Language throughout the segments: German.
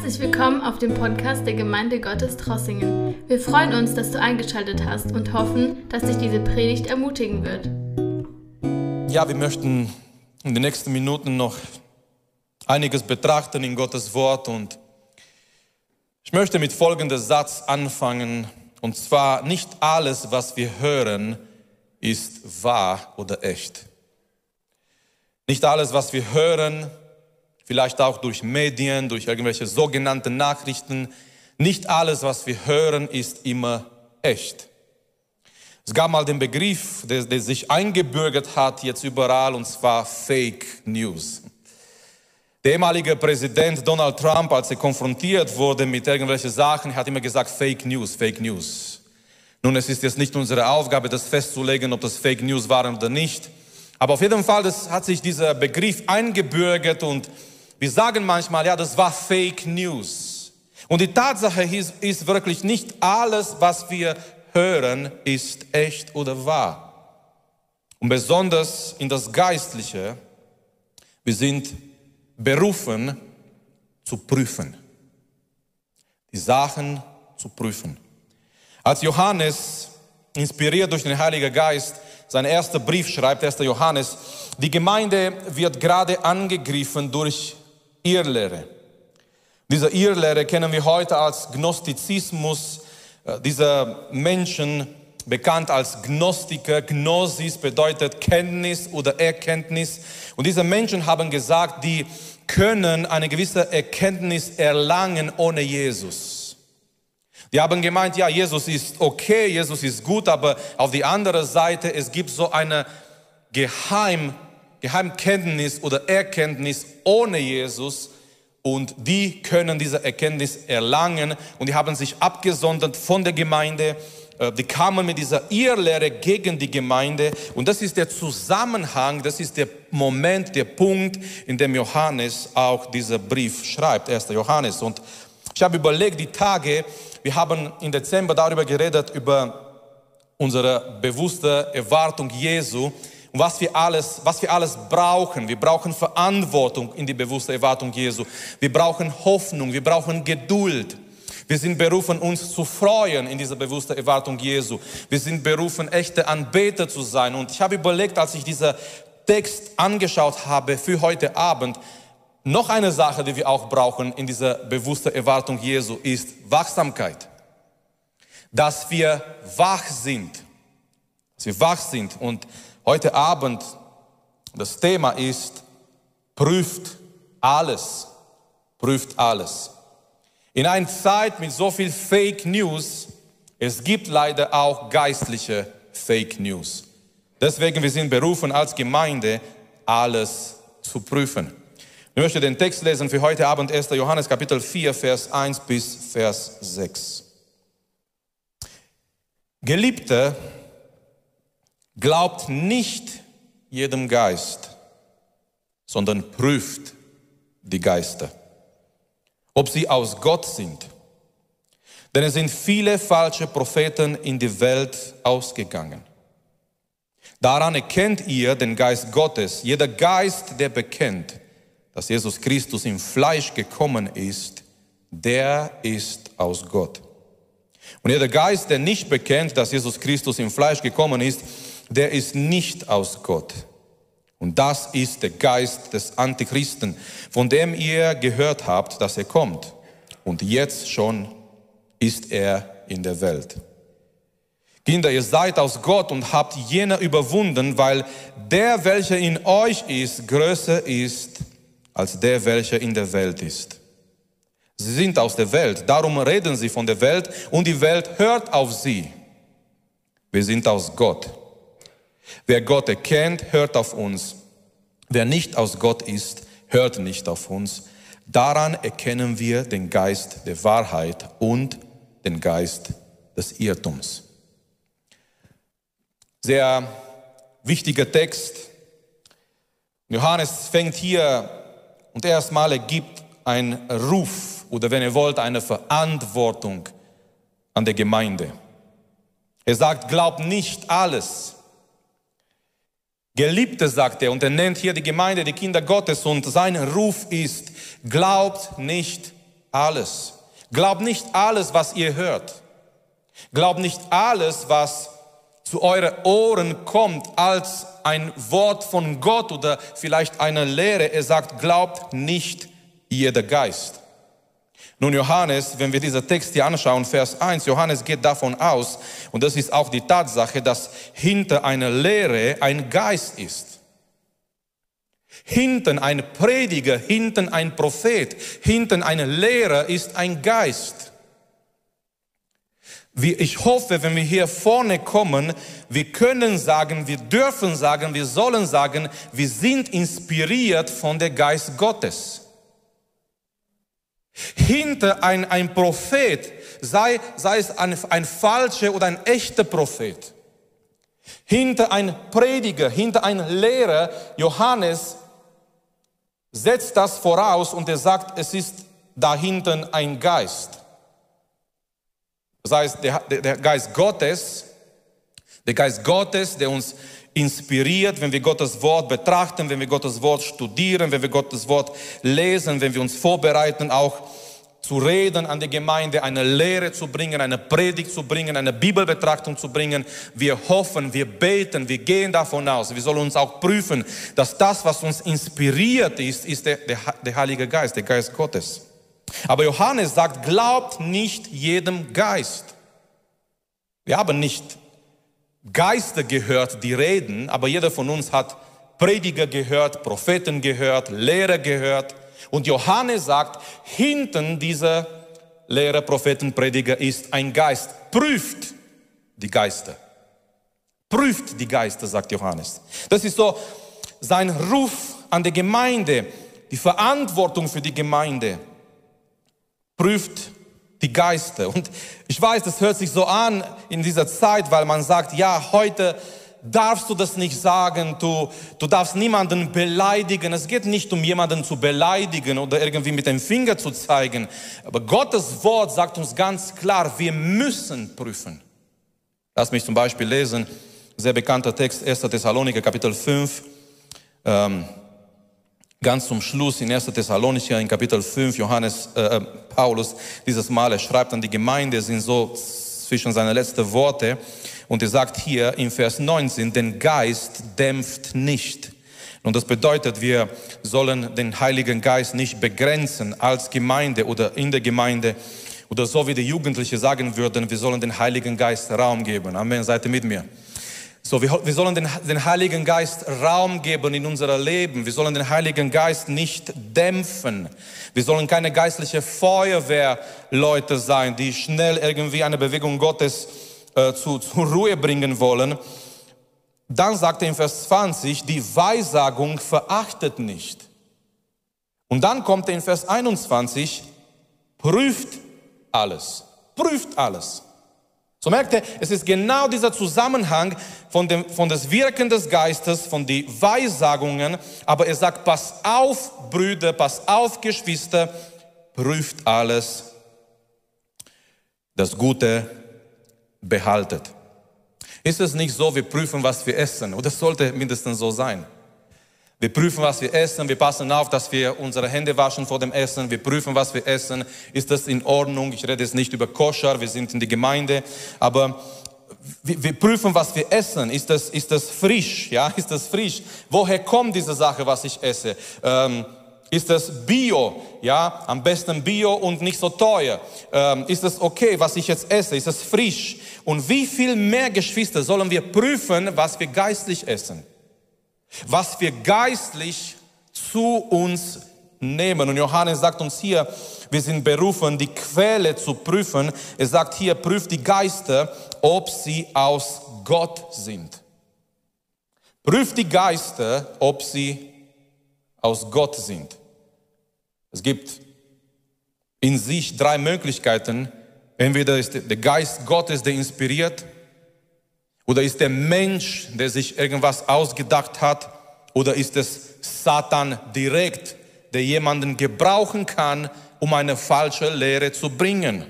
Herzlich willkommen auf dem Podcast der Gemeinde Gottes Trossingen. Wir freuen uns, dass du eingeschaltet hast und hoffen, dass dich diese Predigt ermutigen wird. Ja, wir möchten in den nächsten Minuten noch einiges betrachten in Gottes Wort und ich möchte mit folgendem Satz anfangen und zwar nicht alles, was wir hören, ist wahr oder echt. Nicht alles, was wir hören, vielleicht auch durch Medien, durch irgendwelche sogenannten Nachrichten, nicht alles, was wir hören, ist immer echt. Es gab mal den Begriff, der, der sich eingebürgert hat jetzt überall, und zwar Fake News. Der ehemalige Präsident Donald Trump, als er konfrontiert wurde mit irgendwelchen Sachen, hat immer gesagt, Fake News, Fake News. Nun, es ist jetzt nicht unsere Aufgabe, das festzulegen, ob das Fake News waren oder nicht. Aber auf jeden Fall das hat sich dieser Begriff eingebürgert und wir sagen manchmal, ja, das war Fake News. Und die Tatsache ist, ist wirklich nicht alles, was wir hören, ist echt oder wahr. Und besonders in das Geistliche, wir sind berufen zu prüfen. Die Sachen zu prüfen. Als Johannes, inspiriert durch den Heiligen Geist, sein erster Brief schreibt, 1. Johannes, die Gemeinde wird gerade angegriffen durch Irrlehre. Diese Irrlehre kennen wir heute als Gnostizismus. Äh, Diese Menschen, bekannt als Gnostiker, Gnosis bedeutet Kenntnis oder Erkenntnis. Und diese Menschen haben gesagt, die können eine gewisse Erkenntnis erlangen ohne Jesus. Die haben gemeint, ja, Jesus ist okay, Jesus ist gut, aber auf die andere Seite, es gibt so eine Geheim, Geheimkenntnis oder Erkenntnis ohne Jesus und die können diese Erkenntnis erlangen und die haben sich abgesondert von der Gemeinde. Äh, die kamen mit dieser Irrlehre gegen die Gemeinde und das ist der Zusammenhang, das ist der Moment, der Punkt, in dem Johannes auch dieser Brief schreibt, 1. Johannes. Und ich habe überlegt, die Tage, wir haben im Dezember darüber geredet, über unsere bewusste Erwartung Jesu und was wir alles, was wir alles brauchen. Wir brauchen Verantwortung in die bewusste Erwartung Jesu. Wir brauchen Hoffnung, wir brauchen Geduld. Wir sind berufen, uns zu freuen in dieser bewussten Erwartung Jesu. Wir sind berufen, echte Anbeter zu sein. Und ich habe überlegt, als ich diesen Text angeschaut habe für heute Abend, noch eine Sache, die wir auch brauchen in dieser bewussten Erwartung Jesu, ist Wachsamkeit. Dass wir wach sind. Dass wir wach sind. Und Heute Abend, das Thema ist, prüft alles, prüft alles. In einer Zeit mit so viel Fake News, es gibt leider auch geistliche Fake News. Deswegen wir sind berufen als Gemeinde, alles zu prüfen. Ich möchte den Text lesen für heute Abend, 1. Johannes Kapitel 4, Vers 1 bis Vers 6. Geliebte, Glaubt nicht jedem Geist, sondern prüft die Geister, ob sie aus Gott sind. Denn es sind viele falsche Propheten in die Welt ausgegangen. Daran erkennt ihr den Geist Gottes. Jeder Geist, der bekennt, dass Jesus Christus im Fleisch gekommen ist, der ist aus Gott. Und jeder Geist, der nicht bekennt, dass Jesus Christus im Fleisch gekommen ist, der ist nicht aus Gott. Und das ist der Geist des Antichristen, von dem ihr gehört habt, dass er kommt. Und jetzt schon ist er in der Welt. Kinder, ihr seid aus Gott und habt jene überwunden, weil der, welcher in euch ist, größer ist als der, welcher in der Welt ist. Sie sind aus der Welt, darum reden sie von der Welt und die Welt hört auf sie. Wir sind aus Gott Wer Gott erkennt, hört auf uns. Wer nicht aus Gott ist, hört nicht auf uns. Daran erkennen wir den Geist der Wahrheit und den Geist des Irrtums. Sehr wichtiger Text. Johannes fängt hier und erstmal er gibt einen Ruf oder wenn ihr wollt, eine Verantwortung an der Gemeinde. Er sagt, glaubt nicht alles, Geliebte, sagt er, und er nennt hier die Gemeinde, die Kinder Gottes, und sein Ruf ist, glaubt nicht alles. Glaubt nicht alles, was ihr hört. Glaubt nicht alles, was zu euren Ohren kommt als ein Wort von Gott oder vielleicht eine Lehre. Er sagt, glaubt nicht jeder Geist. Nun Johannes, wenn wir diesen Text hier anschauen, Vers 1, Johannes geht davon aus, und das ist auch die Tatsache, dass hinter einer Lehre ein Geist ist. Hinten ein Prediger, hinten ein Prophet, hinten ein Lehrer ist ein Geist. Ich hoffe, wenn wir hier vorne kommen, wir können sagen, wir dürfen sagen, wir sollen sagen, wir sind inspiriert von der Geist Gottes. Hinter ein, ein Prophet, sei, sei es ein, ein falscher oder ein echter Prophet, hinter ein Prediger, hinter ein Lehrer, Johannes setzt das voraus und er sagt, es ist dahinter ein Geist. Das heißt, der, der Geist Gottes, der Geist Gottes, der uns inspiriert, wenn wir Gottes Wort betrachten, wenn wir Gottes Wort studieren, wenn wir Gottes Wort lesen, wenn wir uns vorbereiten, auch zu reden an die Gemeinde, eine Lehre zu bringen, eine Predigt zu bringen, eine Bibelbetrachtung zu bringen. Wir hoffen, wir beten, wir gehen davon aus. Wir sollen uns auch prüfen, dass das, was uns inspiriert ist, ist der, der, der Heilige Geist, der Geist Gottes. Aber Johannes sagt, glaubt nicht jedem Geist. Wir haben nicht Geister gehört, die reden, aber jeder von uns hat Prediger gehört, Propheten gehört, Lehrer gehört. Und Johannes sagt, hinten dieser Lehrer, Propheten, Prediger ist ein Geist. Prüft die Geister. Prüft die Geister, sagt Johannes. Das ist so sein Ruf an die Gemeinde, die Verantwortung für die Gemeinde. Prüft die Geister. Und ich weiß, das hört sich so an in dieser Zeit, weil man sagt, ja, heute darfst du das nicht sagen, du, du darfst niemanden beleidigen. Es geht nicht um jemanden zu beleidigen oder irgendwie mit dem Finger zu zeigen. Aber Gottes Wort sagt uns ganz klar, wir müssen prüfen. Lass mich zum Beispiel lesen, sehr bekannter Text, 1. Thessaloniker, Kapitel 5. Ähm, ganz zum Schluss in 1. Thessalonicher, in Kapitel 5, Johannes, äh, äh, Paulus, dieses Mal, er schreibt an die Gemeinde, sind so zwischen seine letzten Worte. Und er sagt hier in Vers 19, den Geist dämpft nicht. Und das bedeutet, wir sollen den Heiligen Geist nicht begrenzen als Gemeinde oder in der Gemeinde oder so wie die Jugendlichen sagen würden, wir sollen den Heiligen Geist Raum geben. Amen, seid ihr mit mir? So, wir, wir sollen den, den Heiligen Geist Raum geben in unser Leben. Wir sollen den Heiligen Geist nicht dämpfen. Wir sollen keine geistliche Feuerwehrleute sein, die schnell irgendwie eine Bewegung Gottes äh, zu, zur Ruhe bringen wollen. Dann sagt er in Vers 20, die Weissagung verachtet nicht. Und dann kommt er in Vers 21, prüft alles, prüft alles. So merkt ihr, es ist genau dieser Zusammenhang von, dem, von des Wirken des Geistes, von den Weissagungen, aber er sagt, pass auf, Brüder, pass auf, Geschwister, prüft alles, das Gute behaltet. Ist es nicht so, wir prüfen, was wir essen, oder sollte mindestens so sein. Wir prüfen, was wir essen. Wir passen auf, dass wir unsere Hände waschen vor dem Essen. Wir prüfen, was wir essen. Ist das in Ordnung? Ich rede jetzt nicht über Koscher. Wir sind in der Gemeinde. Aber wir, wir, prüfen, was wir essen. Ist das, ist das frisch? Ja, ist das frisch? Woher kommt diese Sache, was ich esse? Ähm, ist das Bio? Ja, am besten Bio und nicht so teuer. Ähm, ist das okay, was ich jetzt esse? Ist das frisch? Und wie viel mehr Geschwister sollen wir prüfen, was wir geistlich essen? Was wir geistlich zu uns nehmen. Und Johannes sagt uns hier, wir sind berufen, die Quelle zu prüfen. Er sagt hier, prüft die Geister, ob sie aus Gott sind. Prüft die Geister, ob sie aus Gott sind. Es gibt in sich drei Möglichkeiten. Entweder ist der Geist Gottes, der inspiriert, oder ist der Mensch, der sich irgendwas ausgedacht hat? Oder ist es Satan direkt, der jemanden gebrauchen kann, um eine falsche Lehre zu bringen?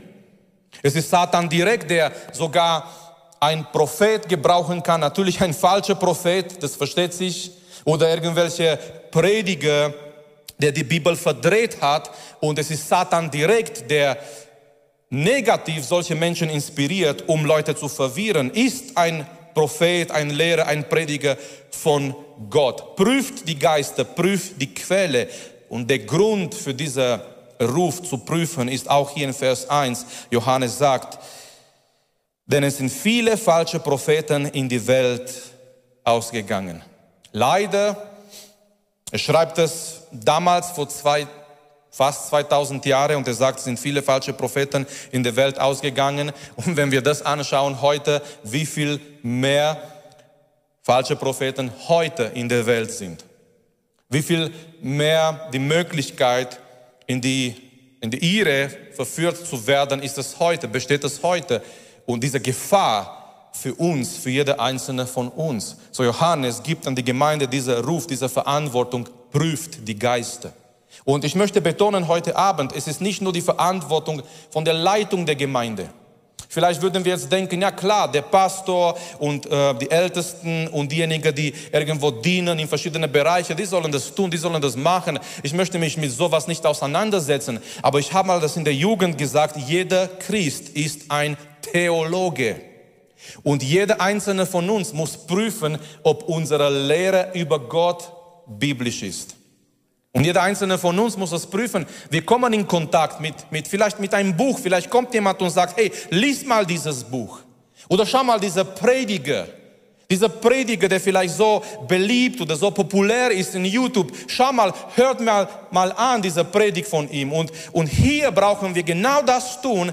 Es ist Satan direkt, der sogar ein Prophet gebrauchen kann. Natürlich ein falscher Prophet, das versteht sich. Oder irgendwelche Prediger, der die Bibel verdreht hat und es ist Satan direkt, der negativ solche Menschen inspiriert, um Leute zu verwirren, ist ein Prophet, ein Lehrer, ein Prediger von Gott. Prüft die Geister, prüft die Quelle. Und der Grund für diesen Ruf zu prüfen ist auch hier in Vers 1. Johannes sagt, denn es sind viele falsche Propheten in die Welt ausgegangen. Leider, er schreibt es damals vor zwei, fast 2000 Jahren und er sagt, es sind viele falsche Propheten in der Welt ausgegangen. Und wenn wir das anschauen heute, wie viel mehr falsche Propheten heute in der Welt sind. Wie viel mehr die Möglichkeit in die, in die Irre verführt zu werden, ist es heute, besteht es heute. Und diese Gefahr für uns, für jede einzelne von uns. So Johannes gibt an die Gemeinde diesen Ruf, diese Verantwortung, prüft die Geister. Und ich möchte betonen heute Abend, es ist nicht nur die Verantwortung von der Leitung der Gemeinde. Vielleicht würden wir jetzt denken, ja klar, der Pastor und äh, die Ältesten und diejenigen, die irgendwo dienen in verschiedenen Bereichen, die sollen das tun, die sollen das machen. Ich möchte mich mit sowas nicht auseinandersetzen. Aber ich habe mal das in der Jugend gesagt, jeder Christ ist ein Theologe. Und jeder einzelne von uns muss prüfen, ob unsere Lehre über Gott biblisch ist. Und jeder einzelne von uns muss das prüfen. Wir kommen in Kontakt mit, mit, vielleicht mit einem Buch. Vielleicht kommt jemand und sagt, hey, lies mal dieses Buch. Oder schau mal dieser Prediger. Dieser Prediger, der vielleicht so beliebt oder so populär ist in YouTube. Schau mal, hört mal, mal an diese Predigt von ihm. Und, und hier brauchen wir genau das tun.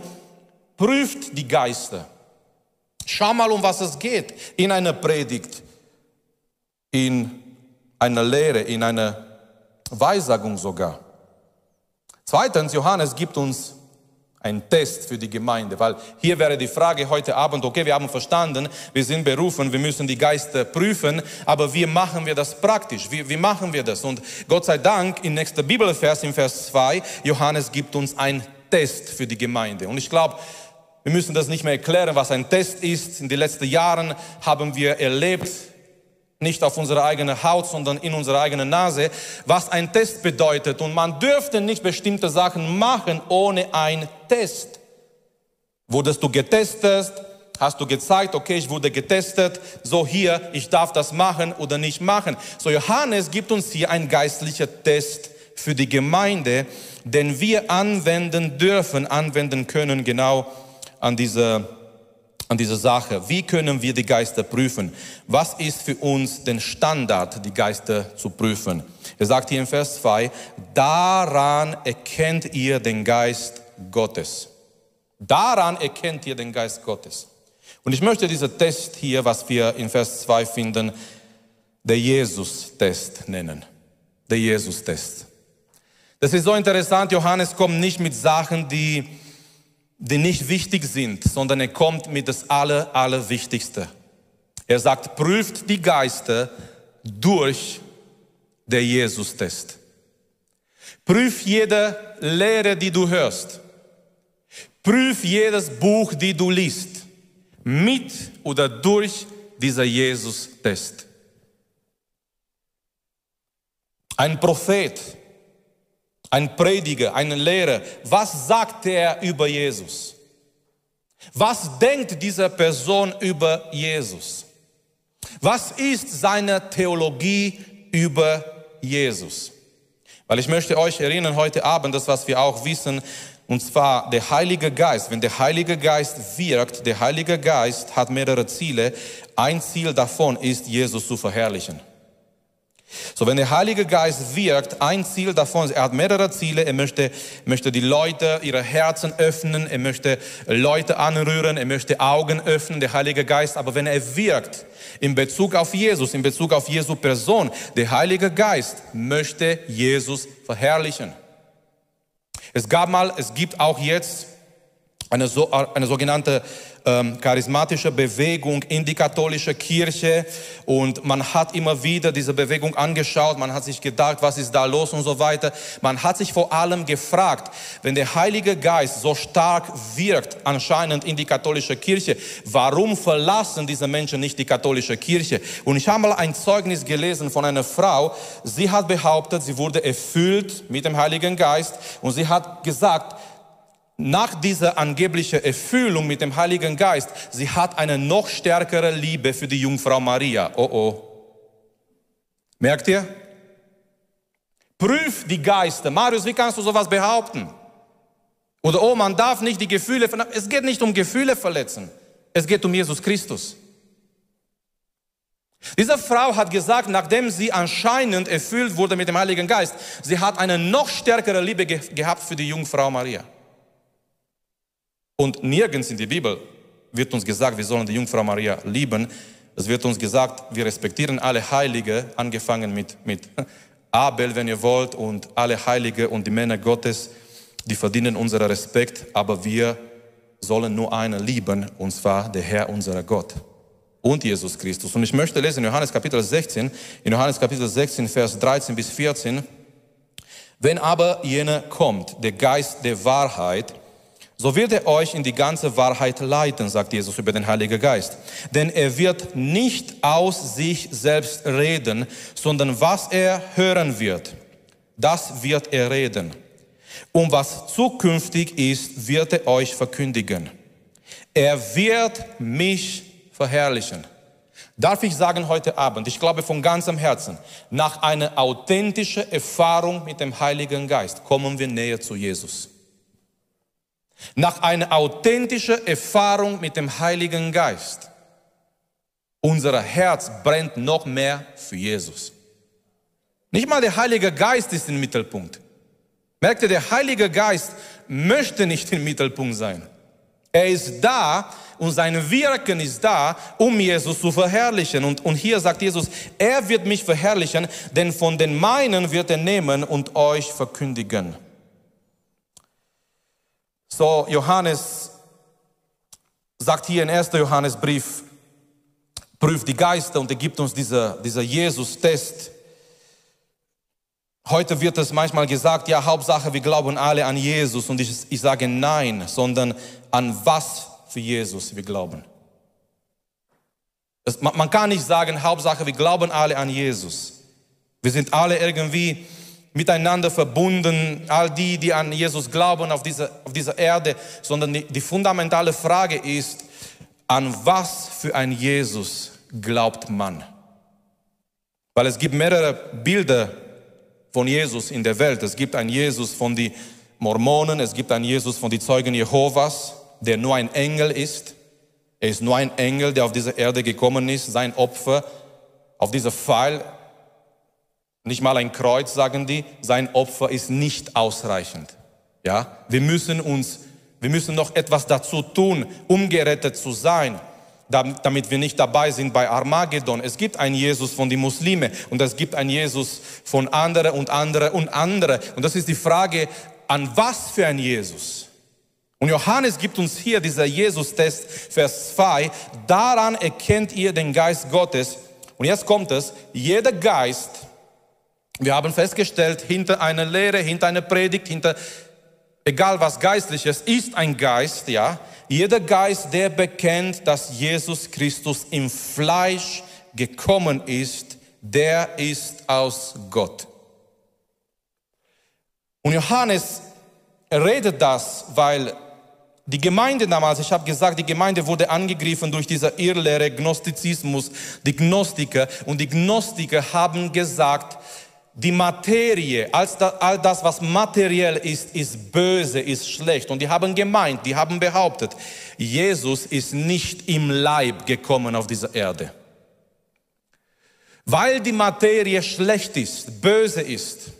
Prüft die Geister. Schau mal, um was es geht in einer Predigt, in einer Lehre, in einer Weissagung sogar. Zweitens, Johannes gibt uns einen Test für die Gemeinde, weil hier wäre die Frage heute Abend, okay, wir haben verstanden, wir sind berufen, wir müssen die Geister prüfen, aber wie machen wir das praktisch? Wie, wie machen wir das? Und Gott sei Dank, im nächsten Bibelvers, im Vers 2, Johannes gibt uns einen Test für die Gemeinde. Und ich glaube, wir müssen das nicht mehr erklären, was ein Test ist. In den letzten Jahren haben wir erlebt, nicht auf unsere eigene Haut, sondern in unsere eigene Nase, was ein Test bedeutet. Und man dürfte nicht bestimmte Sachen machen ohne einen Test. Wurdest du getestet? Hast du gezeigt, okay, ich wurde getestet, so hier, ich darf das machen oder nicht machen. So Johannes gibt uns hier einen geistlichen Test für die Gemeinde, den wir anwenden dürfen, anwenden können genau an diese an dieser Sache. Wie können wir die Geister prüfen? Was ist für uns den Standard, die Geister zu prüfen? Er sagt hier in Vers 2, daran erkennt ihr den Geist Gottes. Daran erkennt ihr den Geist Gottes. Und ich möchte diesen Test hier, was wir in Vers 2 finden, der Jesus-Test nennen. Der Jesus-Test. Das ist so interessant, Johannes kommt nicht mit Sachen, die die nicht wichtig sind, sondern er kommt mit das Aller, Allerwichtigste. Er sagt, prüft die Geister durch der Jesus-Test. Prüf jede Lehre, die du hörst. Prüf jedes Buch, die du liest. Mit oder durch dieser Jesus-Test. Ein Prophet ein Prediger, ein Lehrer, was sagt er über Jesus? Was denkt diese Person über Jesus? Was ist seine Theologie über Jesus? Weil ich möchte euch erinnern heute Abend, das was wir auch wissen, und zwar der Heilige Geist. Wenn der Heilige Geist wirkt, der Heilige Geist hat mehrere Ziele. Ein Ziel davon ist, Jesus zu verherrlichen. So, wenn der Heilige Geist wirkt, ein Ziel davon, er hat mehrere Ziele, er möchte, möchte die Leute, ihre Herzen öffnen, er möchte Leute anrühren, er möchte Augen öffnen, der Heilige Geist, aber wenn er wirkt, in Bezug auf Jesus, in Bezug auf Jesu Person, der Heilige Geist möchte Jesus verherrlichen. Es gab mal, es gibt auch jetzt eine, so, eine sogenannte ähm, charismatische Bewegung in die katholische Kirche und man hat immer wieder diese Bewegung angeschaut, man hat sich gedacht, was ist da los und so weiter. Man hat sich vor allem gefragt, wenn der Heilige Geist so stark wirkt anscheinend in die katholische Kirche, warum verlassen diese Menschen nicht die katholische Kirche? Und ich habe mal ein Zeugnis gelesen von einer Frau, sie hat behauptet, sie wurde erfüllt mit dem Heiligen Geist und sie hat gesagt, nach dieser angeblichen Erfüllung mit dem Heiligen Geist, sie hat eine noch stärkere Liebe für die Jungfrau Maria. Oh oh. Merkt ihr? Prüf die Geister. Marius, wie kannst du sowas behaupten? Oder oh, man darf nicht die Gefühle verletzen. Es geht nicht um Gefühle verletzen. Es geht um Jesus Christus. Diese Frau hat gesagt, nachdem sie anscheinend erfüllt wurde mit dem Heiligen Geist, sie hat eine noch stärkere Liebe ge gehabt für die Jungfrau Maria. Und nirgends in der Bibel wird uns gesagt, wir sollen die Jungfrau Maria lieben. Es wird uns gesagt, wir respektieren alle Heilige, angefangen mit, mit Abel, wenn ihr wollt, und alle Heilige und die Männer Gottes, die verdienen unseren Respekt, aber wir sollen nur einen lieben, und zwar der Herr, unser Gott und Jesus Christus. Und ich möchte lesen in Johannes Kapitel 16, in Johannes Kapitel 16, Vers 13 bis 14. Wenn aber jener kommt, der Geist der Wahrheit, so wird er euch in die ganze Wahrheit leiten, sagt Jesus über den Heiligen Geist. Denn er wird nicht aus sich selbst reden, sondern was er hören wird, das wird er reden. Und was zukünftig ist, wird er euch verkündigen. Er wird mich verherrlichen. Darf ich sagen heute Abend, ich glaube von ganzem Herzen, nach einer authentischen Erfahrung mit dem Heiligen Geist kommen wir näher zu Jesus. Nach einer authentischen Erfahrung mit dem Heiligen Geist. Unser Herz brennt noch mehr für Jesus. Nicht mal der Heilige Geist ist im Mittelpunkt. Merkt ihr, der Heilige Geist möchte nicht im Mittelpunkt sein. Er ist da und sein Wirken ist da, um Jesus zu verherrlichen. Und, und hier sagt Jesus, er wird mich verherrlichen, denn von den meinen wird er nehmen und euch verkündigen. So, Johannes sagt hier in 1. Johannesbrief, prüft die Geister und er gibt uns dieser, dieser Jesus-Test. Heute wird es manchmal gesagt, ja, Hauptsache, wir glauben alle an Jesus. Und ich, ich sage nein, sondern an was für Jesus wir glauben. Es, man, man kann nicht sagen, Hauptsache, wir glauben alle an Jesus. Wir sind alle irgendwie miteinander verbunden, all die, die an Jesus glauben auf dieser, auf dieser Erde, sondern die, die fundamentale Frage ist, an was für ein Jesus glaubt man? Weil es gibt mehrere Bilder von Jesus in der Welt. Es gibt einen Jesus von den Mormonen, es gibt einen Jesus von den Zeugen Jehovas, der nur ein Engel ist. Er ist nur ein Engel, der auf diese Erde gekommen ist, sein Opfer auf dieser Pfeil nicht mal ein Kreuz, sagen die, sein Opfer ist nicht ausreichend. Ja, wir müssen uns, wir müssen noch etwas dazu tun, um gerettet zu sein, damit wir nicht dabei sind bei Armageddon. Es gibt einen Jesus von den Muslimen und es gibt einen Jesus von andere und andere und andere. Und das ist die Frage, an was für ein Jesus? Und Johannes gibt uns hier dieser Jesus-Test, Vers 2. Daran erkennt ihr den Geist Gottes. Und jetzt kommt es, jeder Geist, wir haben festgestellt, hinter einer Lehre, hinter einer Predigt, hinter egal was geistliches, ist ein Geist, ja. Jeder Geist, der bekennt, dass Jesus Christus im Fleisch gekommen ist, der ist aus Gott. Und Johannes redet das, weil die Gemeinde damals, ich habe gesagt, die Gemeinde wurde angegriffen durch diese Irrlehre, Gnostizismus, die Gnostiker. Und die Gnostiker haben gesagt, die Materie, all das, was materiell ist, ist böse, ist schlecht. Und die haben gemeint, die haben behauptet, Jesus ist nicht im Leib gekommen auf dieser Erde. Weil die Materie schlecht ist, böse ist.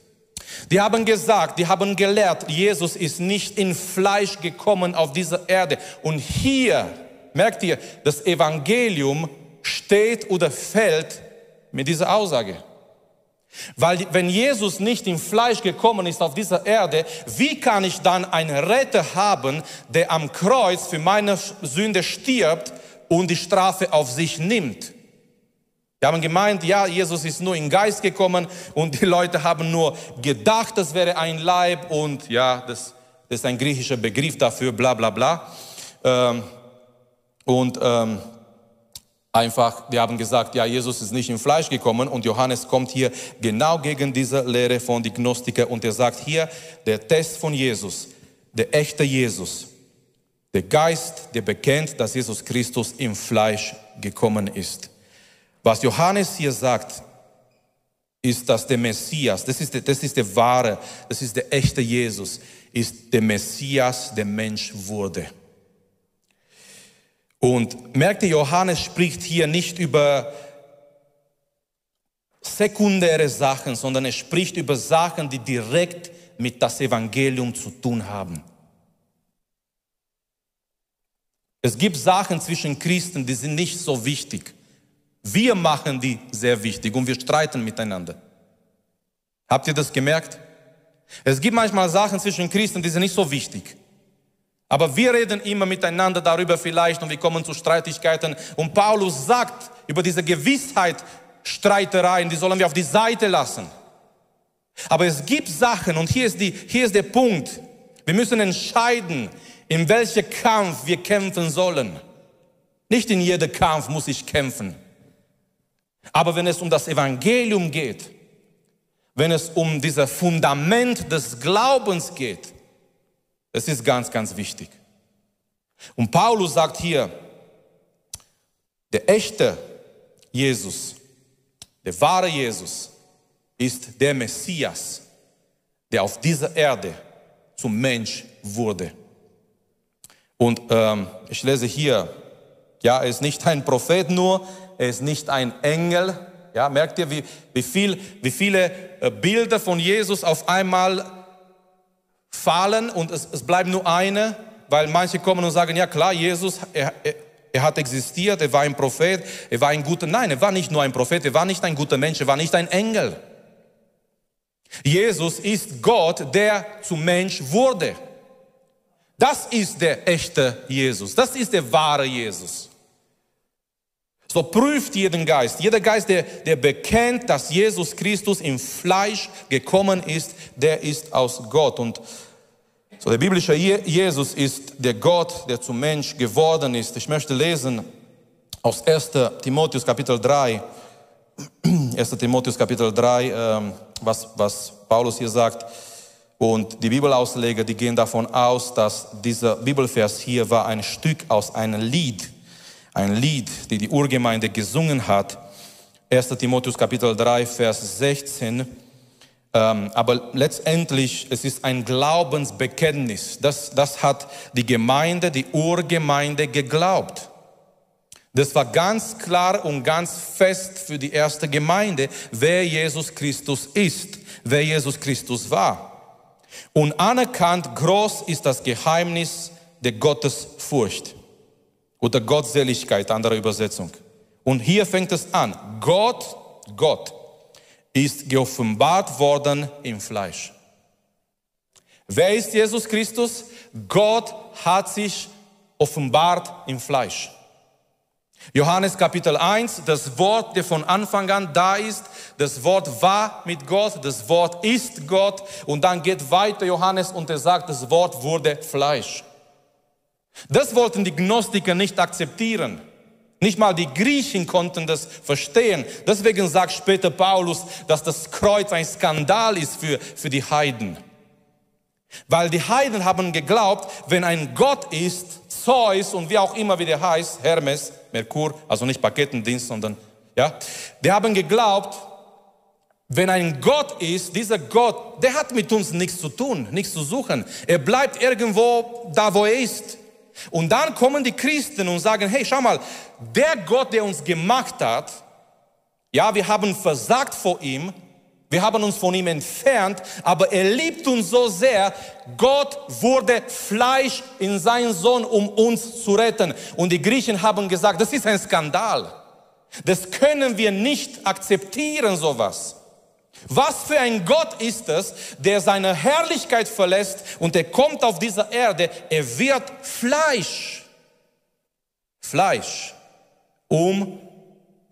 Die haben gesagt, die haben gelehrt, Jesus ist nicht in Fleisch gekommen auf dieser Erde. Und hier, merkt ihr, das Evangelium steht oder fällt mit dieser Aussage. Weil wenn Jesus nicht im Fleisch gekommen ist auf dieser Erde, wie kann ich dann einen Retter haben, der am Kreuz für meine Sünde stirbt und die Strafe auf sich nimmt? Wir haben gemeint, ja, Jesus ist nur in Geist gekommen und die Leute haben nur gedacht, das wäre ein Leib und ja, das, das ist ein griechischer Begriff dafür, bla bla bla. Ähm, und ähm, einfach, die haben gesagt, ja, Jesus ist nicht im Fleisch gekommen und Johannes kommt hier genau gegen diese Lehre von die Gnostiker und er sagt hier, der Test von Jesus, der echte Jesus, der Geist, der bekennt, dass Jesus Christus im Fleisch gekommen ist. Was Johannes hier sagt, ist, dass der Messias, das ist der, das ist der wahre, das ist der echte Jesus, ist der Messias, der Mensch wurde. Und merkt ihr, Johannes spricht hier nicht über sekundäre Sachen, sondern er spricht über Sachen, die direkt mit das Evangelium zu tun haben. Es gibt Sachen zwischen Christen, die sind nicht so wichtig. Wir machen die sehr wichtig und wir streiten miteinander. Habt ihr das gemerkt? Es gibt manchmal Sachen zwischen Christen, die sind nicht so wichtig. Aber wir reden immer miteinander darüber vielleicht und wir kommen zu Streitigkeiten. Und Paulus sagt über diese Gewissheit, Streitereien, die sollen wir auf die Seite lassen. Aber es gibt Sachen und hier ist, die, hier ist der Punkt. Wir müssen entscheiden, in welchem Kampf wir kämpfen sollen. Nicht in jedem Kampf muss ich kämpfen. Aber wenn es um das Evangelium geht, wenn es um dieses Fundament des Glaubens geht, es ist ganz, ganz wichtig. Und Paulus sagt hier, der echte Jesus, der wahre Jesus ist der Messias, der auf dieser Erde zum Mensch wurde. Und ähm, ich lese hier, ja, er ist nicht ein Prophet nur, er ist nicht ein Engel. Ja, merkt ihr, wie, wie, viel, wie viele äh, Bilder von Jesus auf einmal fallen und es, es bleibt nur eine, weil manche kommen und sagen, ja klar, Jesus, er, er, er hat existiert, er war ein Prophet, er war ein guter, nein, er war nicht nur ein Prophet, er war nicht ein guter Mensch, er war nicht ein Engel. Jesus ist Gott, der zum Mensch wurde. Das ist der echte Jesus, das ist der wahre Jesus. So prüft jeden Geist. Jeder Geist, der, der bekennt, dass Jesus Christus im Fleisch gekommen ist, der ist aus Gott. Und so der biblische Jesus ist der Gott, der zum Mensch geworden ist. Ich möchte lesen aus 1. Timotheus Kapitel 3. 1. Timotheus Kapitel 3, ähm, was, was Paulus hier sagt. Und die Bibelausleger, die gehen davon aus, dass dieser Bibelvers hier war ein Stück aus einem Lied ein Lied, die die Urgemeinde gesungen hat. 1. Timotheus Kapitel 3, Vers 16. Ähm, aber letztendlich, es ist ein Glaubensbekenntnis. Das, das hat die Gemeinde, die Urgemeinde geglaubt. Das war ganz klar und ganz fest für die erste Gemeinde, wer Jesus Christus ist, wer Jesus Christus war. Und anerkannt groß ist das Geheimnis der Gottesfurcht oder Gottseligkeit, andere Übersetzung. Und hier fängt es an. Gott, Gott ist geoffenbart worden im Fleisch. Wer ist Jesus Christus? Gott hat sich offenbart im Fleisch. Johannes Kapitel 1, das Wort, der von Anfang an da ist, das Wort war mit Gott, das Wort ist Gott und dann geht weiter Johannes und er sagt, das Wort wurde Fleisch. Das wollten die Gnostiker nicht akzeptieren. Nicht mal die Griechen konnten das verstehen. Deswegen sagt später Paulus, dass das Kreuz ein Skandal ist für, für die Heiden. Weil die Heiden haben geglaubt, wenn ein Gott ist, Zeus und wie auch immer wie der heißt, Hermes, Merkur, also nicht Paketendienst, sondern, ja, die haben geglaubt, wenn ein Gott ist, dieser Gott, der hat mit uns nichts zu tun, nichts zu suchen. Er bleibt irgendwo da, wo er ist. Und dann kommen die Christen und sagen, hey, schau mal, der Gott, der uns gemacht hat, ja, wir haben versagt vor ihm, wir haben uns von ihm entfernt, aber er liebt uns so sehr. Gott wurde Fleisch in seinen Sohn, um uns zu retten. Und die Griechen haben gesagt, das ist ein Skandal. Das können wir nicht akzeptieren, sowas. Was für ein Gott ist es, der seine Herrlichkeit verlässt und er kommt auf diese Erde, er wird Fleisch. Fleisch, um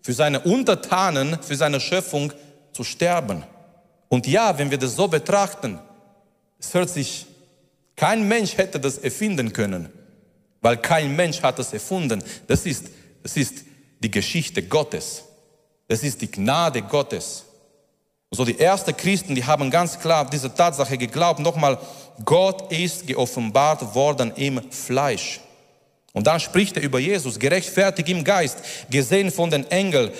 für seine Untertanen, für seine Schöpfung zu sterben. Und ja, wenn wir das so betrachten, es hört sich, kein Mensch hätte das erfinden können, weil kein Mensch hat es erfunden. Das ist, das ist die Geschichte Gottes. Das ist die Gnade Gottes. So die ersten Christen, die haben ganz klar diese Tatsache geglaubt. Nochmal, Gott ist geoffenbart worden im Fleisch. Und dann spricht er über Jesus, gerechtfertigt im Geist, gesehen von den Engeln,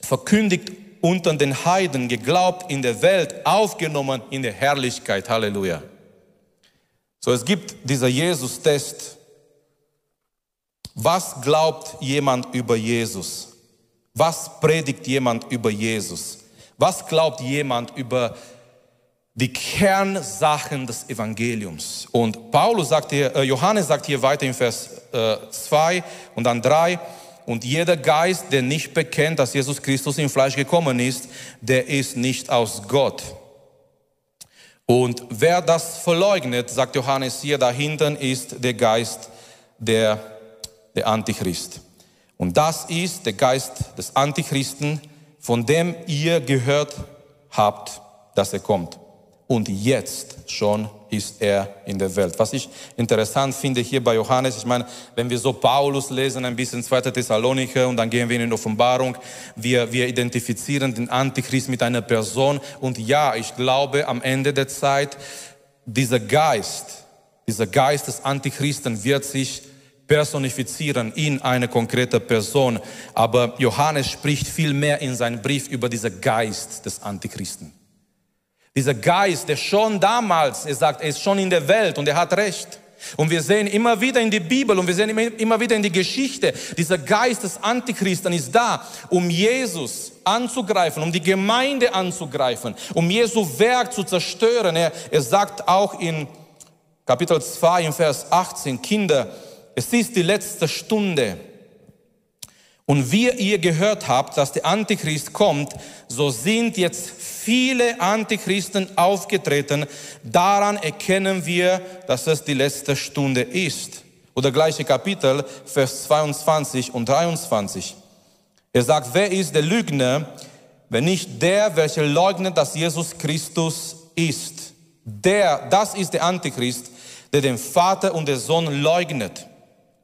verkündigt unter den Heiden, geglaubt in der Welt, aufgenommen in der Herrlichkeit. Halleluja. So, es gibt dieser Jesus-Test. Was glaubt jemand über Jesus? Was predigt jemand über Jesus? Was glaubt jemand über die Kernsachen des Evangeliums? Und Paulus sagt hier, äh, Johannes sagt hier weiter in Vers 2 äh, und dann 3, und jeder Geist, der nicht bekennt, dass Jesus Christus im Fleisch gekommen ist, der ist nicht aus Gott. Und wer das verleugnet, sagt Johannes hier, dahinten ist der Geist der, der Antichrist. Und das ist der Geist des Antichristen, von dem ihr gehört habt, dass er kommt. Und jetzt schon ist er in der Welt. Was ich interessant finde hier bei Johannes, ich meine, wenn wir so Paulus lesen, ein bisschen 2. Thessalonicher und dann gehen wir in die Offenbarung, wir, wir identifizieren den Antichrist mit einer Person und ja, ich glaube, am Ende der Zeit, dieser Geist, dieser Geist des Antichristen wird sich personifizieren in eine konkrete Person. Aber Johannes spricht viel mehr in seinem Brief über diesen Geist des Antichristen. Dieser Geist, der schon damals, er sagt, er ist schon in der Welt und er hat recht. Und wir sehen immer wieder in die Bibel und wir sehen immer wieder in die Geschichte, dieser Geist des Antichristen ist da, um Jesus anzugreifen, um die Gemeinde anzugreifen, um Jesu Werk zu zerstören. Er, er sagt auch in Kapitel 2 in Vers 18, Kinder, es ist die letzte Stunde. Und wie ihr gehört habt, dass der Antichrist kommt, so sind jetzt viele Antichristen aufgetreten. Daran erkennen wir, dass es die letzte Stunde ist. Oder gleiche Kapitel, Vers 22 und 23. Er sagt, wer ist der Lügner, wenn nicht der, welcher leugnet, dass Jesus Christus ist? Der, das ist der Antichrist, der den Vater und den Sohn leugnet.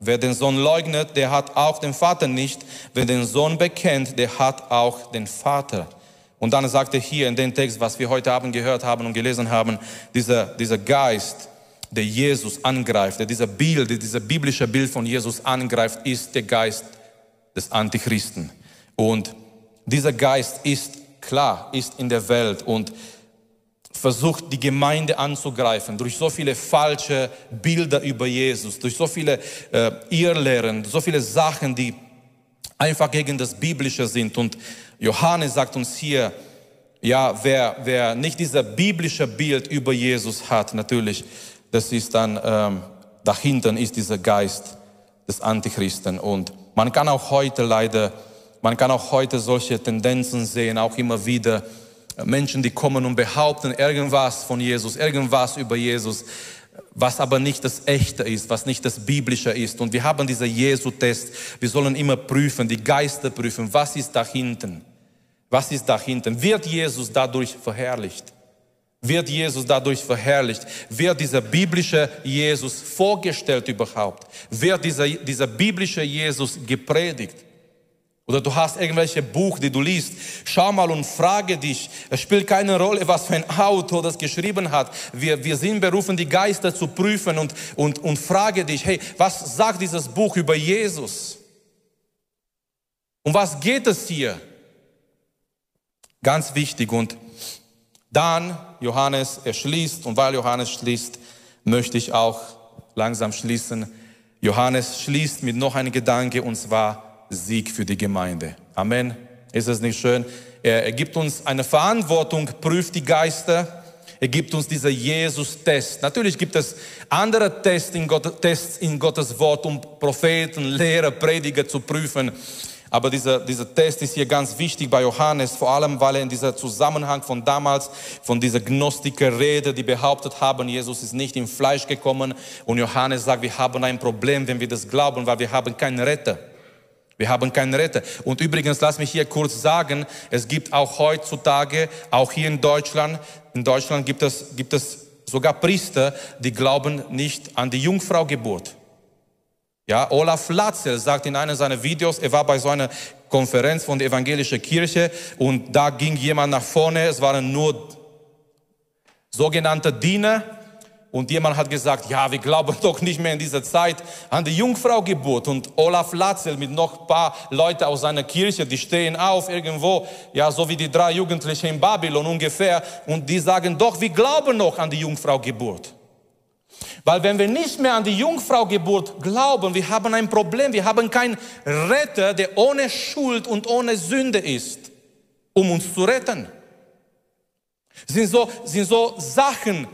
Wer den Sohn leugnet, der hat auch den Vater nicht. Wer den Sohn bekennt, der hat auch den Vater. Und dann sagt er hier in dem Text, was wir heute Abend gehört haben und gelesen haben, dieser, dieser Geist, der Jesus angreift, der dieser Bild, dieser biblische Bild von Jesus angreift, ist der Geist des Antichristen. Und dieser Geist ist klar, ist in der Welt und versucht, die Gemeinde anzugreifen durch so viele falsche Bilder über Jesus, durch so viele äh, Irrlehren, so viele Sachen, die einfach gegen das Biblische sind. Und Johannes sagt uns hier, ja, wer, wer nicht dieser biblische Bild über Jesus hat, natürlich, das ist dann, ähm, dahinter ist dieser Geist des Antichristen. Und man kann auch heute leider, man kann auch heute solche Tendenzen sehen, auch immer wieder, Menschen, die kommen und behaupten irgendwas von Jesus, irgendwas über Jesus, was aber nicht das Echte ist, was nicht das Biblische ist. Und wir haben diesen Jesu-Test. Wir sollen immer prüfen, die Geister prüfen, was ist da hinten? Was ist da hinten? Wird Jesus dadurch verherrlicht? Wird Jesus dadurch verherrlicht? Wird dieser biblische Jesus vorgestellt überhaupt? Wird dieser, dieser biblische Jesus gepredigt? Oder du hast irgendwelche Buch, die du liest. Schau mal und frage dich. Es spielt keine Rolle, was für ein Autor das geschrieben hat. Wir, wir sind berufen, die Geister zu prüfen und, und, und frage dich, hey, was sagt dieses Buch über Jesus? Um was geht es hier? Ganz wichtig. Und dann, Johannes, er schließt, und weil Johannes schließt, möchte ich auch langsam schließen. Johannes schließt mit noch einem Gedanke, und zwar, Sieg für die Gemeinde. Amen. Ist es nicht schön? Er, gibt uns eine Verantwortung, prüft die Geister. Er gibt uns dieser Jesus-Test. Natürlich gibt es andere Tests in, Gott, Tests in Gottes Wort, um Propheten, Lehrer, Prediger zu prüfen. Aber dieser, dieser Test ist hier ganz wichtig bei Johannes, vor allem weil er in dieser Zusammenhang von damals, von dieser Gnostiker-Rede, die behauptet haben, Jesus ist nicht im Fleisch gekommen. Und Johannes sagt, wir haben ein Problem, wenn wir das glauben, weil wir haben keinen Retter. Wir haben keinen Retter. Und übrigens, lass mich hier kurz sagen, es gibt auch heutzutage, auch hier in Deutschland, in Deutschland gibt es, gibt es sogar Priester, die glauben nicht an die Jungfraugeburt. Ja, Olaf Latzel sagt in einem seiner Videos, er war bei so einer Konferenz von der evangelischen Kirche und da ging jemand nach vorne, es waren nur sogenannte Diener und jemand hat gesagt, ja, wir glauben doch nicht mehr in dieser Zeit an die Jungfraugeburt. Und Olaf Latzel mit noch ein paar Leute aus seiner Kirche, die stehen auf irgendwo, ja, so wie die drei Jugendlichen in Babylon ungefähr. Und die sagen, doch, wir glauben noch an die Jungfraugeburt. Weil wenn wir nicht mehr an die Jungfraugeburt glauben, wir haben ein Problem. Wir haben keinen Retter, der ohne Schuld und ohne Sünde ist, um uns zu retten. Sind so, sind so Sachen,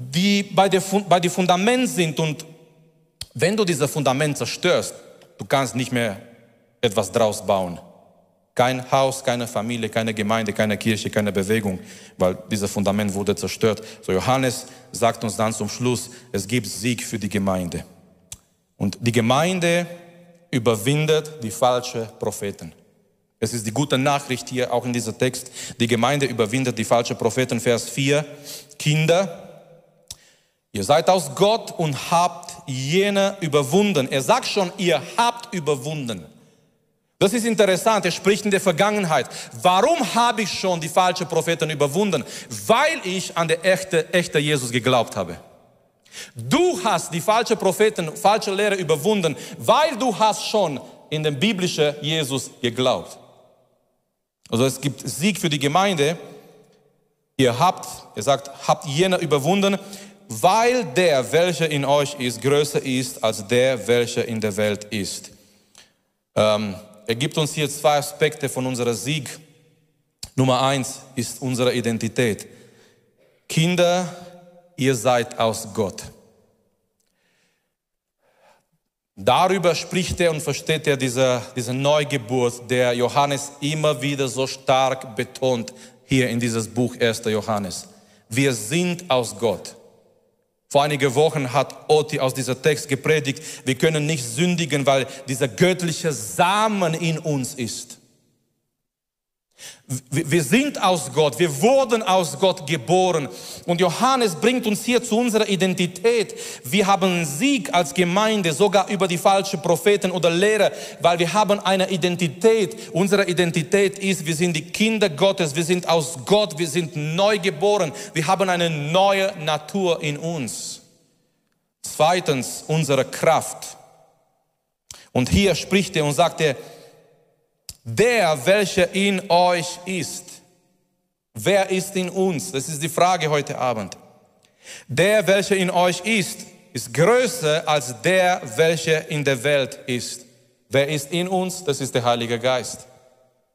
die bei, der, bei dem Fundament sind. Und wenn du dieses Fundament zerstörst, du kannst nicht mehr etwas draus bauen. Kein Haus, keine Familie, keine Gemeinde, keine Kirche, keine Bewegung, weil dieses Fundament wurde zerstört. So Johannes sagt uns dann zum Schluss, es gibt Sieg für die Gemeinde. Und die Gemeinde überwindet die falschen Propheten. Es ist die gute Nachricht hier auch in diesem Text. Die Gemeinde überwindet die falschen Propheten. Vers 4. Kinder, Ihr seid aus Gott und habt jene überwunden. Er sagt schon, ihr habt überwunden. Das ist interessant, er spricht in der Vergangenheit. Warum habe ich schon die falschen Propheten überwunden? Weil ich an der echte, echte Jesus geglaubt habe. Du hast die falschen Propheten, falsche Lehre überwunden, weil du hast schon in den biblischen Jesus geglaubt. Also es gibt Sieg für die Gemeinde. Ihr habt, er sagt, habt jener überwunden, weil der, welcher in euch ist, größer ist als der, welcher in der Welt ist. Ähm, er gibt uns hier zwei Aspekte von unserer Sieg. Nummer eins ist unsere Identität. Kinder, ihr seid aus Gott. Darüber spricht er und versteht er diese, diese Neugeburt, der Johannes immer wieder so stark betont hier in dieses Buch 1. Johannes. Wir sind aus Gott. Vor einigen Wochen hat Oti aus dieser Text gepredigt, wir können nicht sündigen, weil dieser göttliche Samen in uns ist. Wir sind aus Gott, wir wurden aus Gott geboren. Und Johannes bringt uns hier zu unserer Identität. Wir haben Sieg als Gemeinde, sogar über die falschen Propheten oder Lehrer, weil wir haben eine Identität. Unsere Identität ist, wir sind die Kinder Gottes, wir sind aus Gott, wir sind neu geboren, wir haben eine neue Natur in uns. Zweitens, unsere Kraft. Und hier spricht er und sagt er, der, welcher in euch ist. Wer ist in uns? Das ist die Frage heute Abend. Der, welcher in euch ist, ist größer als der, welcher in der Welt ist. Wer ist in uns? Das ist der Heilige Geist.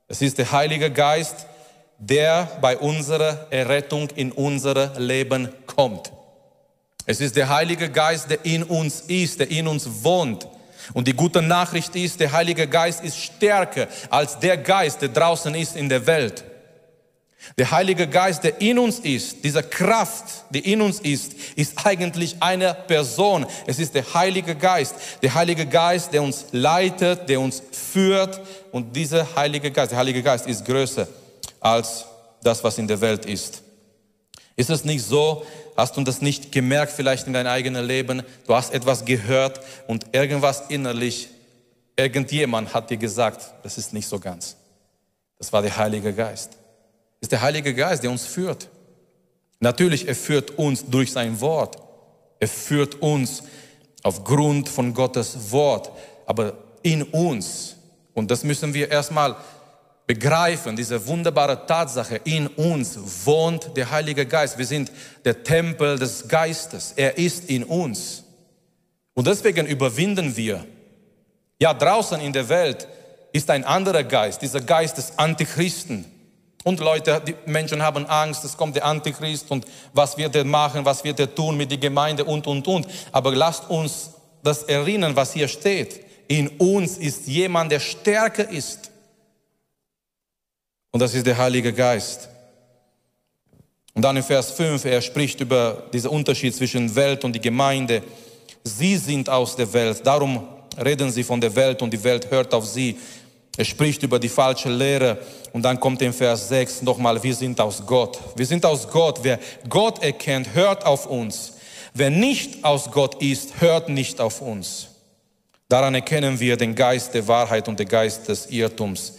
Es ist der Heilige Geist, der bei unserer Errettung in unser Leben kommt. Es ist der Heilige Geist, der in uns ist, der in uns wohnt. Und die gute Nachricht ist, der Heilige Geist ist stärker als der Geist, der draußen ist in der Welt. Der Heilige Geist, der in uns ist, diese Kraft, die in uns ist, ist eigentlich eine Person. Es ist der Heilige Geist. Der Heilige Geist, der uns leitet, der uns führt. Und dieser Heilige Geist, der Heilige Geist ist größer als das, was in der Welt ist. Ist es nicht so, hast du das nicht gemerkt vielleicht in deinem eigenen Leben? Du hast etwas gehört und irgendwas innerlich, irgendjemand hat dir gesagt, das ist nicht so ganz. Das war der Heilige Geist. Das ist der Heilige Geist, der uns führt. Natürlich, er führt uns durch sein Wort. Er führt uns aufgrund von Gottes Wort, aber in uns. Und das müssen wir erstmal begreifen, diese wunderbare Tatsache, in uns wohnt der Heilige Geist. Wir sind der Tempel des Geistes. Er ist in uns. Und deswegen überwinden wir. Ja, draußen in der Welt ist ein anderer Geist, dieser Geist des Antichristen. Und Leute, die Menschen haben Angst, es kommt der Antichrist und was wird er machen, was wird er tun mit der Gemeinde und, und, und. Aber lasst uns das erinnern, was hier steht. in uns ist jemand, der stärker ist. Und das ist der Heilige Geist. Und dann in Vers 5, er spricht über diesen Unterschied zwischen Welt und die Gemeinde. Sie sind aus der Welt, darum reden sie von der Welt und die Welt hört auf sie. Er spricht über die falsche Lehre und dann kommt in Vers 6 nochmal, wir sind aus Gott. Wir sind aus Gott. Wer Gott erkennt, hört auf uns. Wer nicht aus Gott ist, hört nicht auf uns. Daran erkennen wir den Geist der Wahrheit und den Geist des Irrtums.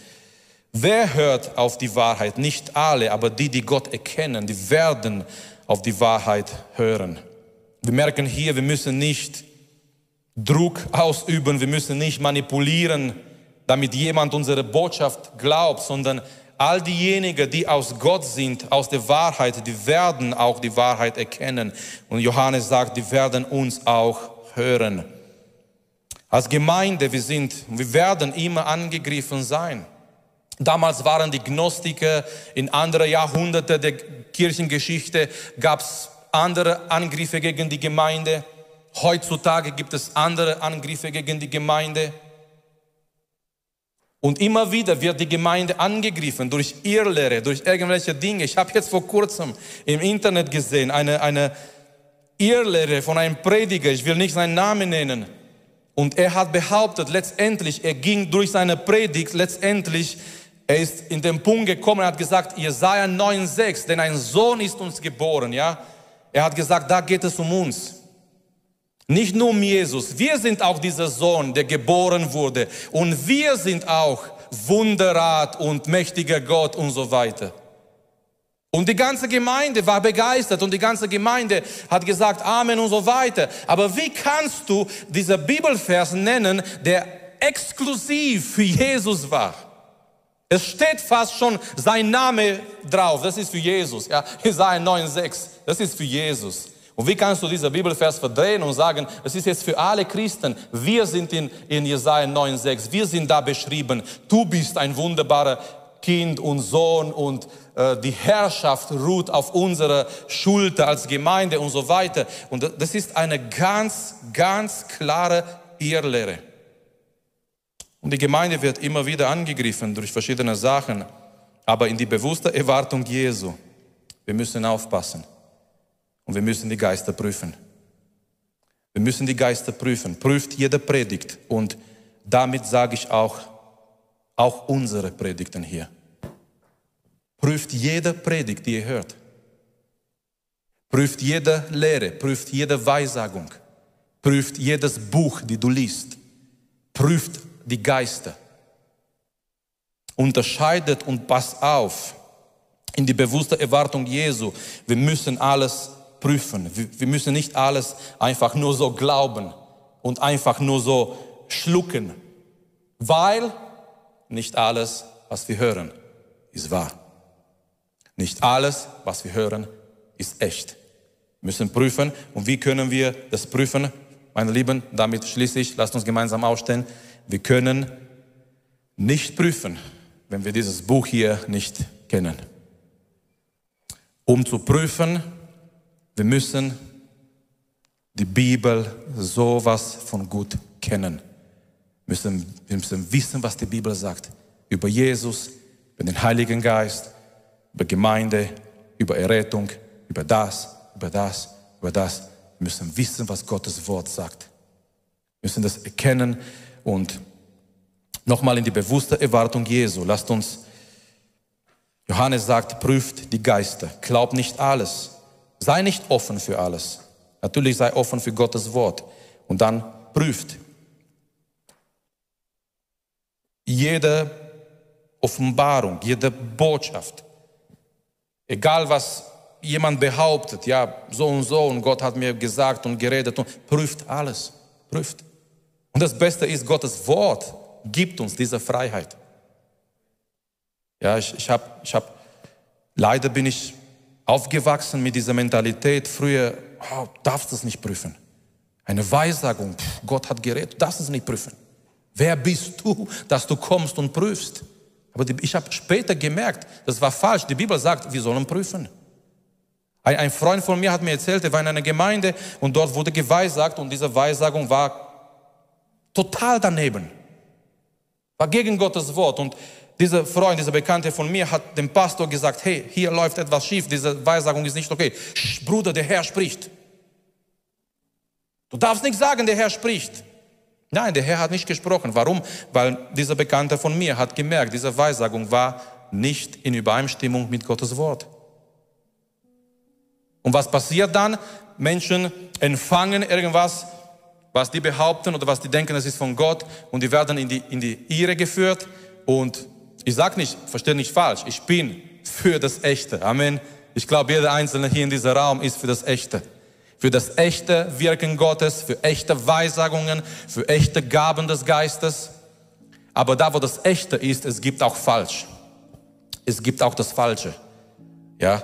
Wer hört auf die Wahrheit? Nicht alle, aber die, die Gott erkennen, die werden auf die Wahrheit hören. Wir merken hier, wir müssen nicht Druck ausüben, wir müssen nicht manipulieren, damit jemand unsere Botschaft glaubt, sondern all diejenigen, die aus Gott sind, aus der Wahrheit, die werden auch die Wahrheit erkennen. Und Johannes sagt, die werden uns auch hören. Als Gemeinde, wir sind, wir werden immer angegriffen sein. Damals waren die Gnostiker, in anderen Jahrhunderten der Kirchengeschichte gab es andere Angriffe gegen die Gemeinde. Heutzutage gibt es andere Angriffe gegen die Gemeinde. Und immer wieder wird die Gemeinde angegriffen durch Irrlehre, durch irgendwelche Dinge. Ich habe jetzt vor kurzem im Internet gesehen, eine, eine Irrlehre von einem Prediger, ich will nicht seinen Namen nennen. Und er hat behauptet, letztendlich, er ging durch seine Predigt, letztendlich er ist in den Punkt gekommen, er hat gesagt, Jesaja 9,6, denn ein Sohn ist uns geboren, ja. Er hat gesagt, da geht es um uns. Nicht nur um Jesus. Wir sind auch dieser Sohn, der geboren wurde. Und wir sind auch Wunderrat und mächtiger Gott und so weiter. Und die ganze Gemeinde war begeistert und die ganze Gemeinde hat gesagt Amen und so weiter. Aber wie kannst du dieser Bibelvers nennen, der exklusiv für Jesus war? Es steht fast schon sein Name drauf. Das ist für Jesus. Ja, Jesaja 9,6. Das ist für Jesus. Und wie kannst du diesen Bibelvers verdrehen und sagen, es ist jetzt für alle Christen. Wir sind in, in Jesaja 9,6. Wir sind da beschrieben. Du bist ein wunderbarer Kind und Sohn und äh, die Herrschaft ruht auf unserer Schulter als Gemeinde und so weiter. Und das ist eine ganz, ganz klare Irrlehre. Und die Gemeinde wird immer wieder angegriffen durch verschiedene Sachen, aber in die bewusste Erwartung Jesu. Wir müssen aufpassen und wir müssen die Geister prüfen. Wir müssen die Geister prüfen. Prüft jede Predigt und damit sage ich auch, auch unsere Predigten hier. Prüft jede Predigt, die ihr hört. Prüft jede Lehre, prüft jede Weissagung, prüft jedes Buch, die du liest. Prüft die Geister. Unterscheidet und passt auf in die bewusste Erwartung Jesu. Wir müssen alles prüfen. Wir müssen nicht alles einfach nur so glauben und einfach nur so schlucken, weil nicht alles, was wir hören, ist wahr. Nicht alles, was wir hören, ist echt. Wir müssen prüfen. Und wie können wir das prüfen? Meine Lieben, damit schließe ich, lasst uns gemeinsam aufstehen. Wir können nicht prüfen, wenn wir dieses Buch hier nicht kennen. Um zu prüfen, wir müssen die Bibel sowas von gut kennen. Wir müssen, wir müssen wissen, was die Bibel sagt über Jesus, über den Heiligen Geist, über Gemeinde, über Errettung, über das, über das, über das. Wir müssen wissen, was Gottes Wort sagt. Wir müssen das erkennen und nochmal in die bewusste Erwartung Jesu. Lasst uns, Johannes sagt, prüft die Geister, glaubt nicht alles, sei nicht offen für alles. Natürlich sei offen für Gottes Wort und dann prüft. Jede Offenbarung, jede Botschaft, egal was jemand behauptet, ja, so und so und Gott hat mir gesagt und geredet und prüft alles, prüft. Und das Beste ist, Gottes Wort gibt uns diese Freiheit. Ja, ich, ich habe, ich hab, leider bin ich aufgewachsen mit dieser Mentalität. Früher, oh, darfst du es nicht prüfen. Eine Weissagung, pff, Gott hat geredet, darfst es nicht prüfen. Wer bist du, dass du kommst und prüfst? Aber die, ich habe später gemerkt, das war falsch. Die Bibel sagt, wir sollen prüfen. Ein, ein Freund von mir hat mir erzählt, er war in einer Gemeinde und dort wurde geweissagt und diese Weissagung war Total daneben. War gegen Gottes Wort. Und dieser Freund, dieser Bekannte von mir hat dem Pastor gesagt, hey, hier läuft etwas schief, diese Weissagung ist nicht okay. Sch, Bruder, der Herr spricht. Du darfst nicht sagen, der Herr spricht. Nein, der Herr hat nicht gesprochen. Warum? Weil dieser Bekannte von mir hat gemerkt, diese Weissagung war nicht in Übereinstimmung mit Gottes Wort. Und was passiert dann? Menschen empfangen irgendwas, was die behaupten oder was die denken, es ist von Gott und die werden in die, in die Irre geführt. Und ich sage nicht, verstehe nicht falsch, ich bin für das Echte. Amen. Ich glaube, jeder Einzelne hier in diesem Raum ist für das Echte für das echte Wirken Gottes, für echte Weissagungen, für echte Gaben des Geistes. Aber da, wo das Echte ist, es gibt auch falsch. Es gibt auch das Falsche. Ja,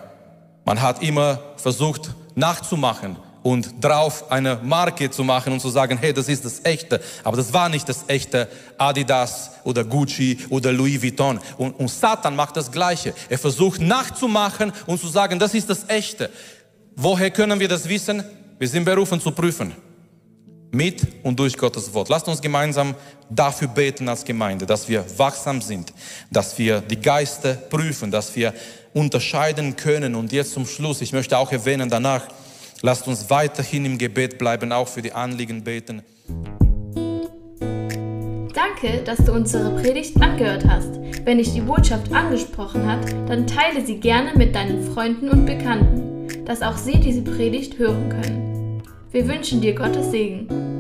man hat immer versucht nachzumachen und drauf eine Marke zu machen und zu sagen, hey, das ist das Echte. Aber das war nicht das echte Adidas oder Gucci oder Louis Vuitton. Und, und Satan macht das Gleiche. Er versucht nachzumachen und zu sagen, das ist das Echte. Woher können wir das wissen? Wir sind berufen zu prüfen. Mit und durch Gottes Wort. Lasst uns gemeinsam dafür beten als Gemeinde, dass wir wachsam sind, dass wir die Geister prüfen, dass wir unterscheiden können. Und jetzt zum Schluss, ich möchte auch erwähnen danach, lasst uns weiterhin im Gebet bleiben, auch für die Anliegen beten. Danke, dass du unsere Predigt angehört hast. Wenn dich die Botschaft angesprochen hat, dann teile sie gerne mit deinen Freunden und Bekannten dass auch sie diese Predigt hören können. Wir wünschen dir Gottes Segen.